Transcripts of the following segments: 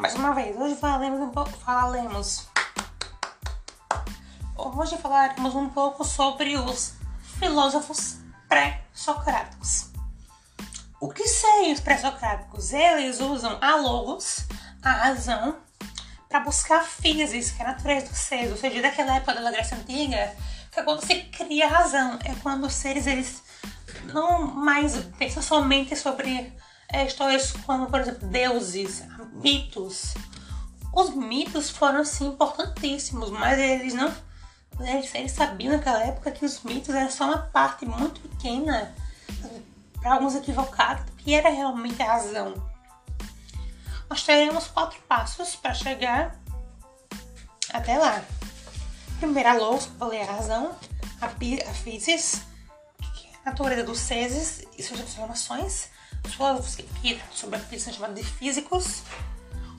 mais uma vez, hoje falaremos um pouco, falaremos. Hoje falaremos um pouco sobre os filósofos pré-socráticos. O que são os pré-socráticos? Eles usam a logos, a razão, para buscar a física, é a natureza dos seres, ou seja, daquela época da Grécia Antiga, que é quando se cria a razão, é quando os seres eles não mais pensam somente sobre é, histórias como, por exemplo, deuses, mitos. Os mitos foram sim importantíssimos, mas eles não. Eles, eles sabiam naquela época que os mitos eram só uma parte muito pequena, para alguns equivocados, do que era realmente a razão. Nós teremos quatro passos para chegar até lá. Primeiro, a que eu falei a razão, a, a physis, é a natureza dos seres e suas transformações filósofos que sobre a são chamados de físicos.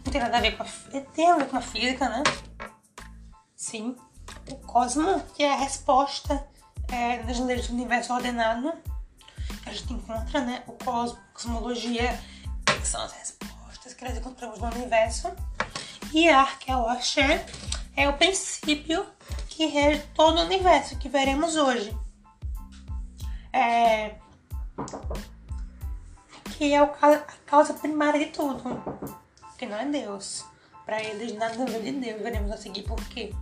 Não tem nada a ver com a, tem a ver com a física, né? Sim. O cosmo, que é a resposta é, das leis do universo ordenado. Que a gente encontra, né? O cosmo, cosmologia, que são as respostas que nós encontramos no universo. E a arqueologia é o princípio que rege todo o universo que veremos hoje. É, que é a causa primária de tudo, que não é Deus. Para eles, nada vem de Deus. Veremos a seguir por quê.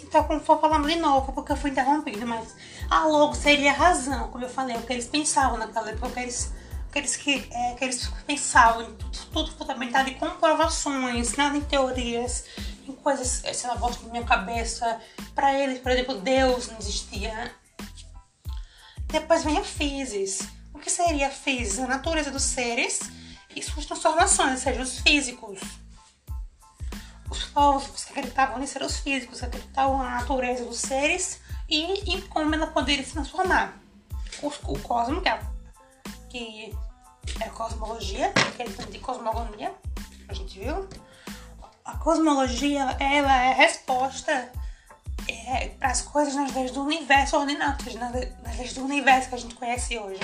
Então, como for falando de novo, porque eu fui interrompida, mas a logo seria a razão, como eu falei, o que eles pensavam naquela época, o que eles, que, é, que eles pensavam, tudo, tudo fundamentado em comprovações, nada em teorias em coisas, essa na volta da minha cabeça. Para eles, por exemplo, Deus não existia. Depois vem a physis. O que seria a physis? A natureza dos seres e suas transformações, ou seja, os físicos. Os filósofos acreditavam eram os físicos, acreditavam na natureza dos seres e em como ela poderia se transformar. O, o cosmo, que é, que é a cosmologia, que é de cosmogonia, a gente viu a cosmologia ela é a resposta é, para as coisas nas leis do universo ordenadas, nas, leis do universo que a gente conhece hoje.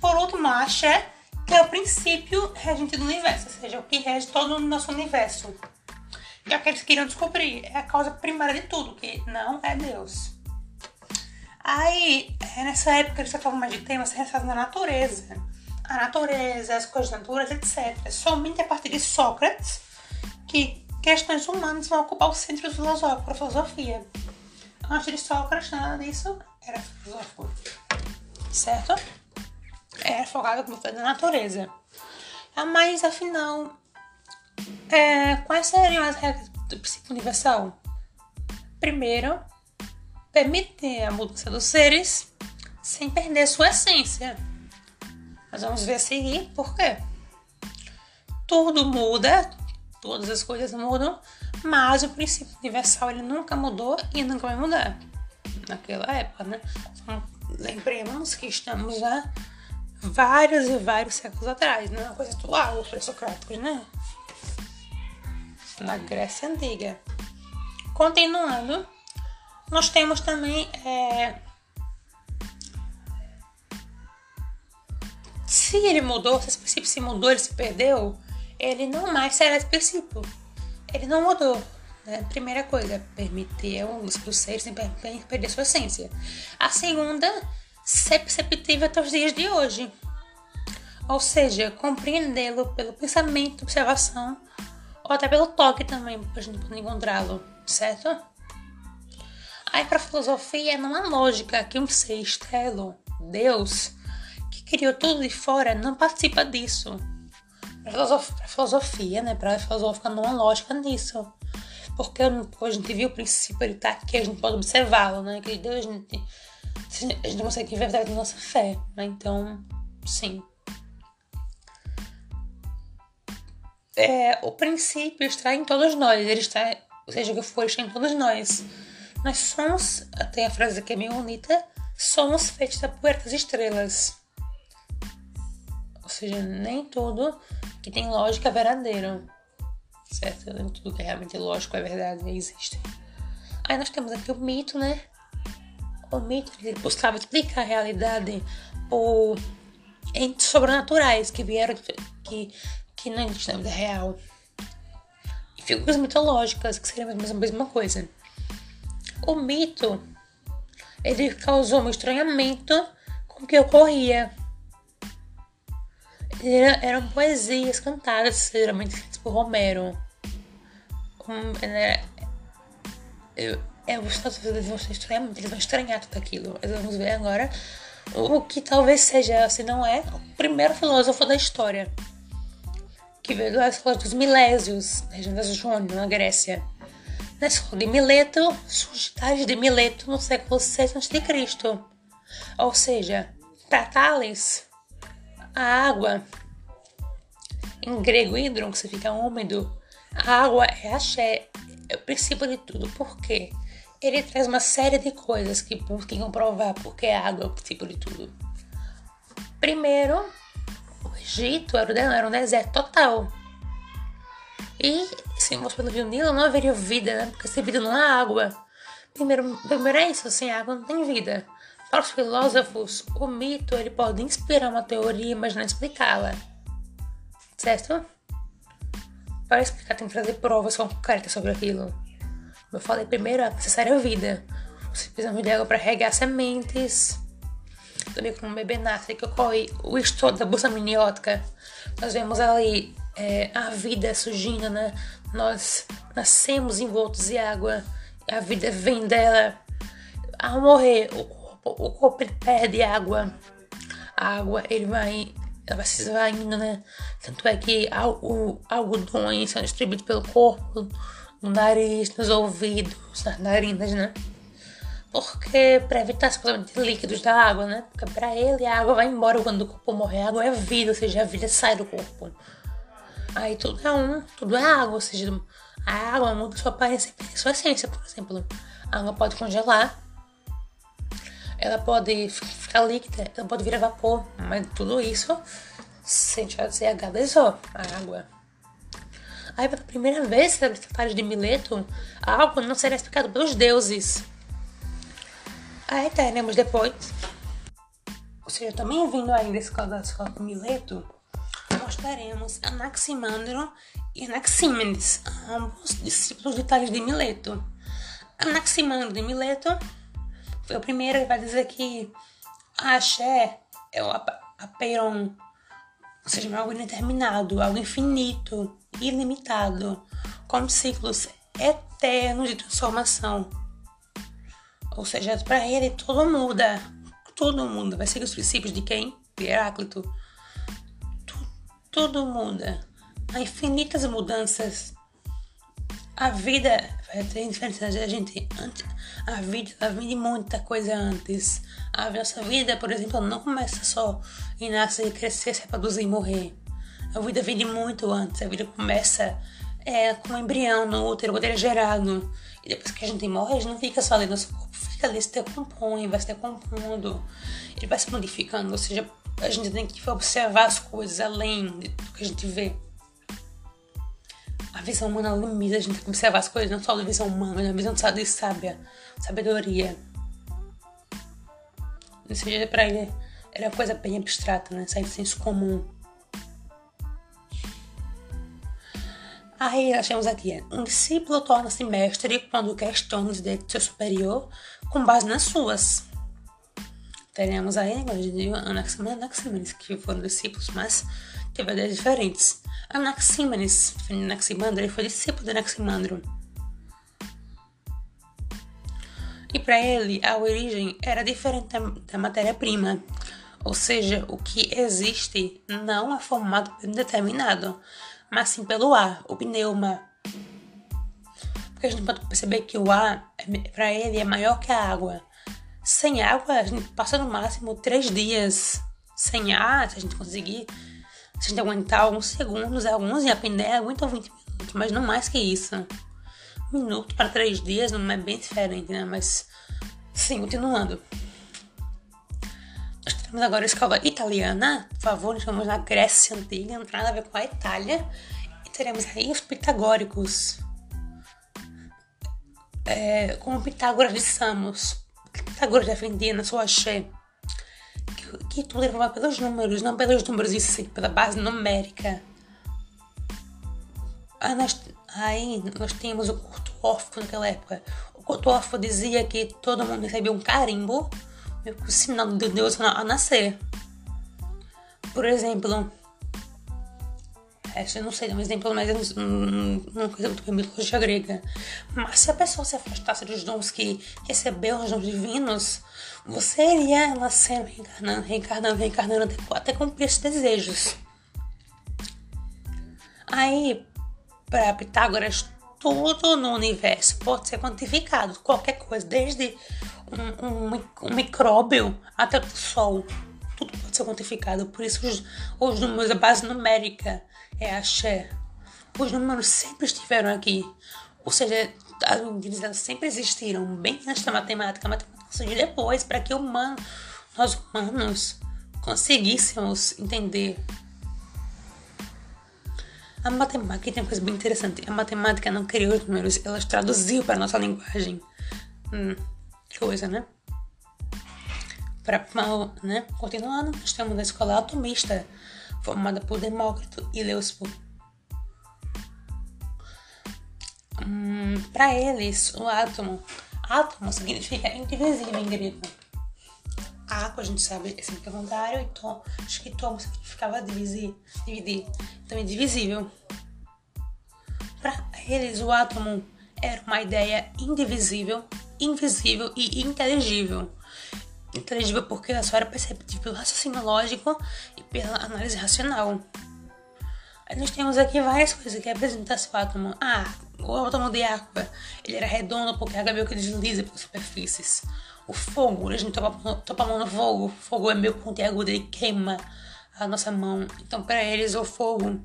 Por último, a Axé, que é o princípio regente do universo, ou seja, o que rege todo o nosso universo. E é o que eles queriam descobrir, é a causa primária de tudo, que não é Deus. Aí, é, nessa época, eles falavam mais de temas relacionados à natureza. A natureza, as coisas da natureza, etc. Somente a partir de Sócrates que questões humanas vão ocupar o centro filosófico a filosofia. Antes de Sócrates, nada disso era filosófico. Certo? Era focado foi da natureza. Ah, mas, afinal, é, quais seriam as regras do princípio universal? Primeiro, permitir a mudança dos seres sem perder sua essência. Nós vamos ver a seguir por quê. Tudo muda, todas as coisas mudam, mas o princípio universal ele nunca mudou e nunca vai mudar naquela época, né? Então, lembremos que estamos há vários e vários séculos atrás, não é uma coisa atual, os pré-socráticos, né? Na Grécia Antiga. Continuando, nós temos também é, se ele mudou, se esse princípio se mudou, ele se perdeu, ele não mais será específico. Ele não mudou. Né? Primeira coisa, permitir o uso do ser sem perder sua essência. A segunda, ser perceptível até os dias de hoje. Ou seja, compreendê-lo pelo pensamento, observação, ou até pelo toque também, para a gente poder encontrá-lo, certo? Aí para a filosofia não há lógica que um ser estrelo, Deus, que criou tudo de fora, não participa disso para filosofia, né? Para filosófica não há lógica nisso. Porque a gente viu o princípio, ele tá aqui, a gente pode observá-lo, né? Que Deus, a gente, a gente consegue ver a verdade da nossa fé, né? Então, sim. É, o princípio está em todos nós, ele está, seja, o que for, está em todos nós. Nós somos, tem a frase que é meio bonita, somos feitos da poeira das estrelas. Seja, nem tudo que tem lógica é verdadeiro. Certo? Nem tudo que é realmente lógico é verdade, existe. Aí nós temos aqui o mito, né? O mito que buscava explicar a realidade por entes sobrenaturais que vieram que, que não existem na vida real. E figuras mitológicas, que seriam a mesma coisa. O mito ele causou um estranhamento com o que ocorria. Era, eram poesias cantadas, geralmente feitas por Romero. Um, né, eu, é, os Estados Unidos muito, eles vão estranhar tudo aquilo. Mas vamos ver agora o que talvez seja, se não é, o primeiro filósofo da história. Que veio da escola dos Milésios, na região das Jônio, na Grécia. Na escola de Mileto, Tales de Mileto no século VI a.C. Ou seja, para Tales, a água, em grego hidron, que significa úmido, a água é axé, é o princípio de tudo. Por quê? Ele traz uma série de coisas que buscam comprovar porque a água é o princípio de tudo. Primeiro, o Egito era um deserto total. E se fosse pelo Rio Nilo, não haveria vida, né? Porque sem vida não há água. Primeiro, primeiro é isso, sem água não tem vida. Para os filósofos, o mito ele pode inspirar uma teoria, mas não explicá-la. Certo? Para explicar, tem que trazer provas concretas sobre aquilo. Como eu falei, primeiro é necessária vida. Você precisa de água para regar sementes. Também como bebê nasce, que ocorre o estouro da bolsa miniótica. Nós vemos ali é, a vida surgindo, né? Nós nascemos envoltos de água. A vida vem dela. Ao morrer, o o corpo perde água. A água, ele vai, ela vai se esvaindo, né? Tanto é que o algodões são distribuídos pelo corpo, no nariz, nos ouvidos, nas narinas, né? Porque para evitar de líquidos da água, né? Porque para ele a água vai embora quando o corpo morre. A água é vida, ou seja, a vida sai do corpo. Aí tudo é um, tudo é água, ou seja, a água muda sua aparência e sua essência, por exemplo. A água pode congelar, ela pode ficar líquida, ela pode virar vapor, mas tudo isso sem deixar de ser H2O, a água. Aí, pela primeira vez, na tratados de Mileto, a água não será explicada pelos deuses. Aí teremos depois, ou seja, também vindo ainda da escola da escola de Mileto, nós teremos Anaximandro e Anaxímenes, ambos discípulos de Tales de Mileto. Anaximandro de Mileto o primeiro vai dizer que a axé é o apeiron, ou seja, algo indeterminado, algo infinito, ilimitado, com ciclos eternos de transformação. Ou seja, para ele tudo muda, tudo muda. Vai seguir os princípios de quem? De Heráclito. Tudo, tudo muda. Há infinitas mudanças. A vida vai ter diferença a gente a vida ela vem de muita coisa antes. A nossa vida, por exemplo, não começa só em nascer, crescer, se reproduzir e morrer. A vida vem de muito antes. A vida começa é, com um embrião no útero, quando ele é gerado. E depois que a gente morre, a gente não fica só ali, nosso corpo fica ali, se decompõe, vai se decompondo. Ele vai se modificando, ou seja, a gente tem que observar as coisas além do que a gente vê a visão humana limita, a gente tem que observar as coisas não só da visão humana, mas da visão de sábia, sabedoria. Ou seja, pra ele era coisa bem abstrata, né? Sair do senso comum. Aí nós temos aqui, um discípulo torna-se mestre quando questiona os direitos do seu superior com base nas suas. Teremos aí, agora de Anaximenes, que foram discípulos, mas teve ideias diferentes. Anaxímenes, Anaximandro, ele foi discípulo de Anaximandro. E para ele, a origem era diferente da, da matéria-prima, ou seja, o que existe não é formado por um determinado, mas sim pelo ar, o pneuma. Porque a gente pode perceber que o ar, é, para ele, é maior que a água. Sem água, a gente passa no máximo três dias sem ar, se a gente conseguir a gente aguentar alguns segundos, alguns em apneia aguentam 20 minutos, mas não mais que isso. Um minuto para três dias não é bem diferente, né? Mas, sim, continuando. Nós temos agora a escola italiana, por favor, estamos na Grécia Antiga, nada a ver com a Itália. E teremos aí os pitagóricos. É, como Pitágoras de Samos. Pitágoras defendia na sua axé? Que, tudo é formado pelos números, não pelos números, isso sim, pela base numérica. Aí nós, aí nós tínhamos o culto órfico naquela época. O culto órfico dizia que todo mundo recebia um carimbo, o sinal de Deus a nascer. Por exemplo, eu não sei dar um exemplo, mas não coisa muito mitologia grega. Mas se a pessoa se afastasse dos dons que recebeu, os dons divinos, você iria nascendo, reencarnando, reencarnando, reencarnando até, até cumprir esses desejos. Aí, para Pitágoras, tudo no universo pode ser quantificado, qualquer coisa, desde um, um, um micróbio até o Sol. Tudo pode ser quantificado, por isso os, os números, a base numérica é axé. Os números sempre estiveram aqui. Ou seja, as unidades sempre existiram, bem antes da matemática. A matemática surgiu depois, para que humano, nós humanos conseguíssemos entender. A matemática tem uma coisa bem interessante. A matemática não criou os números, ela traduziu para a nossa linguagem. Hum, coisa, né? Pra, né? Continuando, nós temos a escola atomista formada por Demócrito e Leospo. Hum, Para eles, o átomo, átomo significa indivisível em grego. Água, a gente sabe, é significa contrário, e tom, acho que tomo significava dividir, dividir. Então, indivisível. Para eles, o átomo era uma ideia indivisível, invisível e inteligível inteligível porque ela só era perceptível pelo raciocínio lógico e pela análise racional. Aí nós temos aqui várias coisas que representam esse átomo. Ah, o átomo de água, ele era redondo porque a água meio que desliza pelas superfícies. O fogo, a gente topa, topa a mão no fogo, o fogo é meio pontiagudo, ele queima a nossa mão. Então, para eles, o fogo,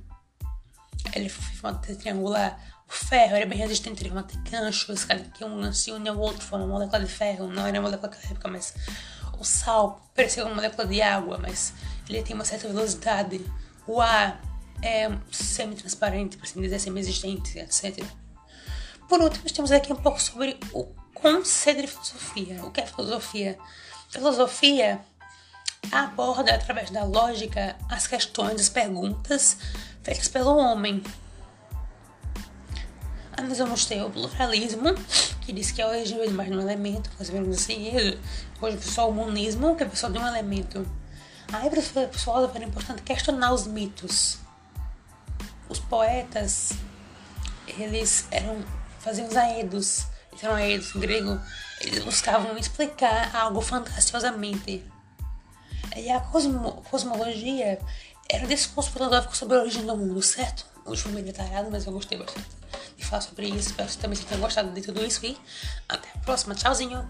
ele forma triangular. O ferro era bem resistente, ele forma ganchos, cada que um se une ao outro, forma uma molécula de ferro. Não era molécula daquela época, mas o sal parecia uma molécula de água, mas ele tem uma certa velocidade. O ar é semi-transparente, por assim dizer, semi-existente, etc. Por último, temos aqui um pouco sobre o conceito de filosofia. O que é filosofia? Filosofia aborda, através da lógica, as questões, as perguntas feitas pelo homem. Nós vamos ter o pluralismo, que diz que a origem vem mais de um elemento, ou menos assim. Hoje só o monismo, que é só de um elemento. Aí para o filósofo era importante questionar os mitos. Os poetas, eles eram faziam os aedos, eram aedos em grego, eles buscavam explicar algo fantasiosamente. E a cosmo, cosmologia era um discurso filosófico sobre a origem do mundo, certo? Hoje foi meio detalhado, mas eu gostei bastante de falar sobre isso. Espero que também tenha gostado de tudo isso e até a próxima. Tchauzinho!